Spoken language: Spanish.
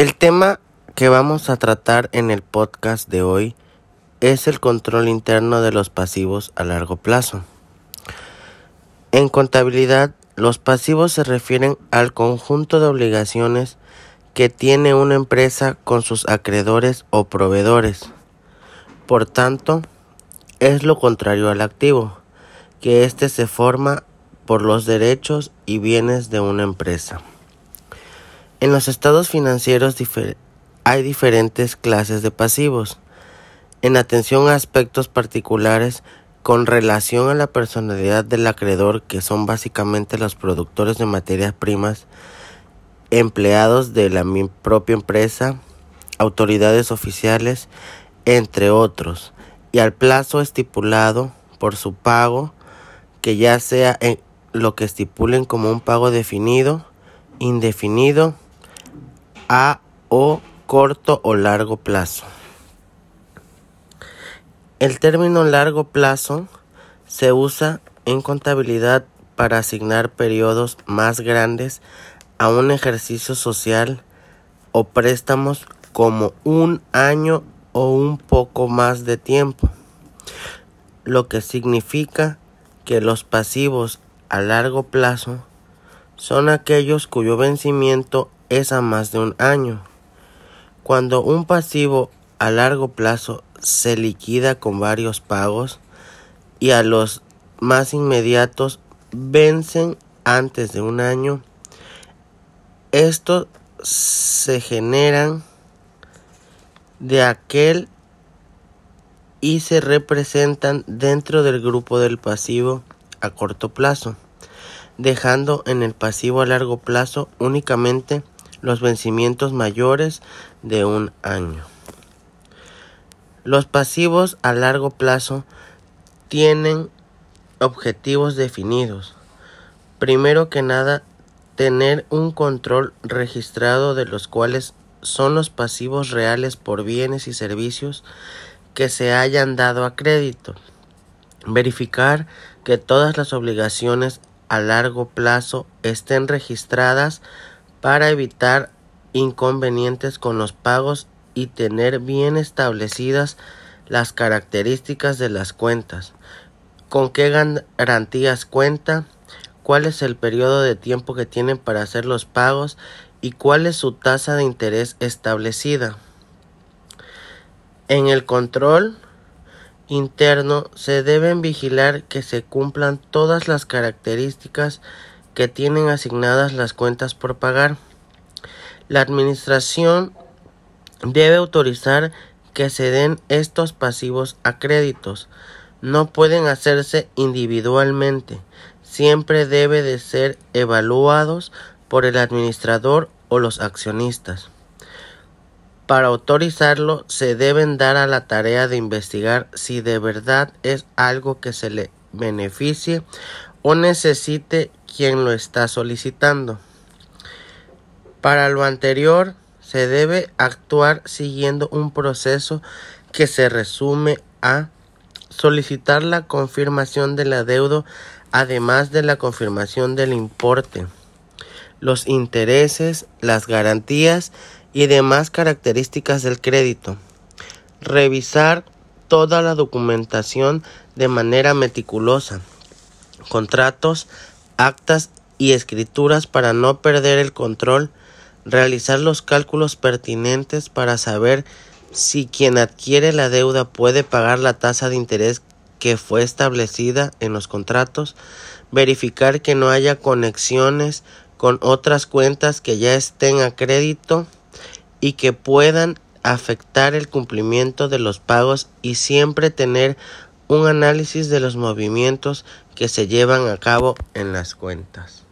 El tema que vamos a tratar en el podcast de hoy es el control interno de los pasivos a largo plazo. En contabilidad, los pasivos se refieren al conjunto de obligaciones que tiene una empresa con sus acreedores o proveedores. Por tanto, es lo contrario al activo, que éste se forma por los derechos y bienes de una empresa. En los estados financieros hay diferentes clases de pasivos. En atención a aspectos particulares con relación a la personalidad del acreedor, que son básicamente los productores de materias primas, empleados de la propia empresa, autoridades oficiales, entre otros, y al plazo estipulado por su pago, que ya sea lo que estipulen como un pago definido, indefinido, a o corto o largo plazo. El término largo plazo se usa en contabilidad para asignar periodos más grandes a un ejercicio social o préstamos como un año o un poco más de tiempo, lo que significa que los pasivos a largo plazo son aquellos cuyo vencimiento es a más de un año. Cuando un pasivo a largo plazo se liquida con varios pagos y a los más inmediatos vencen antes de un año, estos se generan de aquel y se representan dentro del grupo del pasivo a corto plazo, dejando en el pasivo a largo plazo únicamente los vencimientos mayores de un año. Los pasivos a largo plazo tienen objetivos definidos. Primero que nada, tener un control registrado de los cuales son los pasivos reales por bienes y servicios que se hayan dado a crédito. Verificar que todas las obligaciones a largo plazo estén registradas para evitar inconvenientes con los pagos y tener bien establecidas las características de las cuentas, con qué garantías cuenta, cuál es el periodo de tiempo que tienen para hacer los pagos y cuál es su tasa de interés establecida. En el control interno se deben vigilar que se cumplan todas las características que tienen asignadas las cuentas por pagar. La Administración debe autorizar que se den estos pasivos a créditos. No pueden hacerse individualmente. Siempre debe de ser evaluados por el administrador o los accionistas. Para autorizarlo se deben dar a la tarea de investigar si de verdad es algo que se le beneficie o necesite quien lo está solicitando. Para lo anterior, se debe actuar siguiendo un proceso que se resume a solicitar la confirmación del adeudo además de la confirmación del importe, los intereses, las garantías y demás características del crédito. Revisar toda la documentación de manera meticulosa contratos, actas y escrituras para no perder el control, realizar los cálculos pertinentes para saber si quien adquiere la deuda puede pagar la tasa de interés que fue establecida en los contratos, verificar que no haya conexiones con otras cuentas que ya estén a crédito y que puedan afectar el cumplimiento de los pagos y siempre tener un análisis de los movimientos que se llevan a cabo en las cuentas.